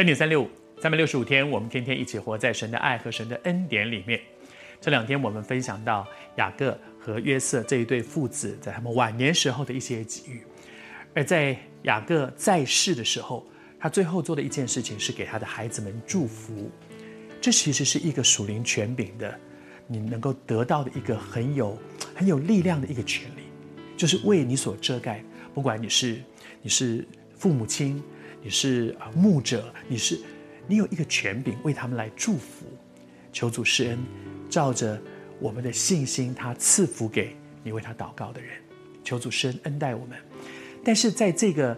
恩典三六五，三百六十五天，我们天天一起活在神的爱和神的恩典里面。这两天我们分享到雅各和约瑟这一对父子在他们晚年时候的一些际遇，而在雅各在世的时候，他最后做的一件事情是给他的孩子们祝福。这其实是一个属灵权柄的，你能够得到的一个很有很有力量的一个权利，就是为你所遮盖，不管你是你是父母亲。你是啊牧者，你是，你有一个权柄为他们来祝福，求主施恩，照着我们的信心，他赐福给你为他祷告的人，求主施恩恩待我们。但是在这个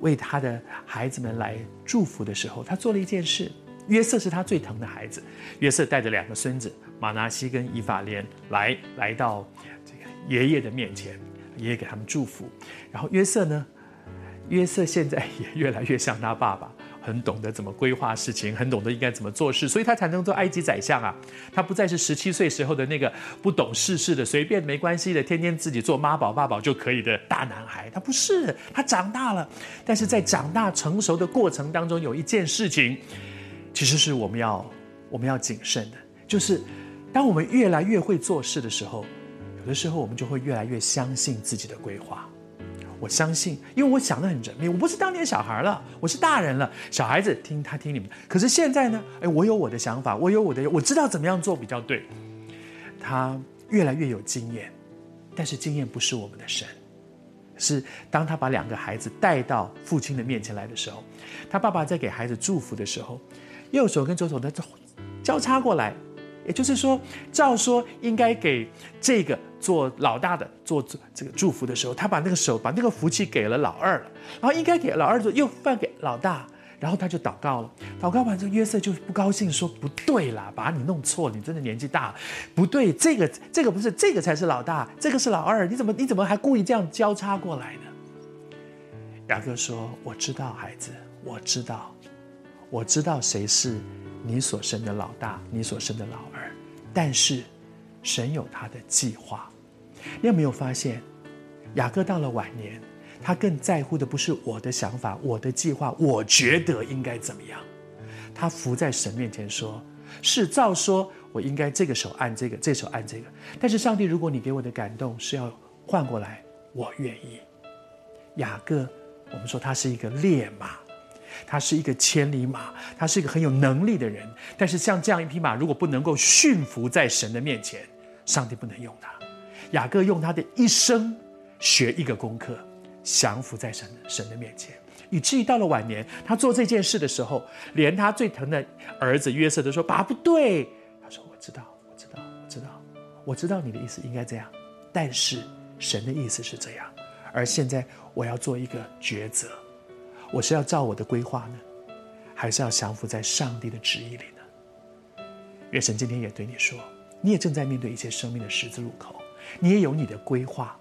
为他的孩子们来祝福的时候，他做了一件事。约瑟是他最疼的孩子，约瑟带着两个孙子马拿西跟以法莲来来到这个爷爷的面前，爷爷给他们祝福，然后约瑟呢？约瑟现在也越来越像他爸爸，很懂得怎么规划事情，很懂得应该怎么做事，所以他才能做埃及宰相啊。他不再是十七岁时候的那个不懂世事的、随便没关系的、天天自己做妈宝爸宝就可以的大男孩。他不是，他长大了。但是在长大成熟的过程当中，有一件事情，其实是我们要我们要谨慎的，就是当我们越来越会做事的时候，有的时候我们就会越来越相信自己的规划。我相信，因为我想得很缜密。我不是当年小孩了，我是大人了。小孩子听他听你们，可是现在呢？哎，我有我的想法，我有我的，我知道怎么样做比较对。他越来越有经验，但是经验不是我们的神，是当他把两个孩子带到父亲的面前来的时候，他爸爸在给孩子祝福的时候，右手跟左手的交叉过来。也就是说，照说应该给这个做老大的做这个祝福的时候，他把那个手把那个福气给了老二了，然后应该给老二做又放给老大，然后他就祷告了。祷告完之后，约瑟就不高兴，说：“不对啦，把你弄错，你真的年纪大，不对，这个这个不是，这个才是老大，这个是老二，你怎么你怎么还故意这样交叉过来呢？”雅各说：“我知道，孩子，我知道，我知道谁是。”你所生的老大，你所生的老二，但是神有他的计划。你有没有发现，雅各到了晚年，他更在乎的不是我的想法、我的计划，我觉得应该怎么样。他伏在神面前说：“是照说，我应该这个手按这个，这手按这个。但是上帝，如果你给我的感动是要换过来，我愿意。”雅各，我们说他是一个烈马。他是一个千里马，他是一个很有能力的人。但是像这样一匹马，如果不能够驯服在神的面前，上帝不能用他。雅各用他的一生学一个功课，降服在神神的面前，以至于到了晚年，他做这件事的时候，连他最疼的儿子约瑟都说：“爸不对。”他说：“我知道，我知道，我知道，我知道你的意思应该这样，但是神的意思是这样。而现在我要做一个抉择。”我是要照我的规划呢，还是要降服在上帝的旨意里呢？愿神今天也对你说，你也正在面对一些生命的十字路口，你也有你的规划，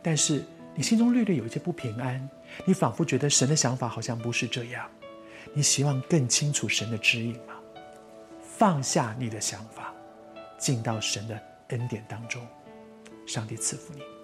但是你心中略略有一些不平安，你仿佛觉得神的想法好像不是这样，你希望更清楚神的指引吗？放下你的想法，进到神的恩典当中，上帝赐福你。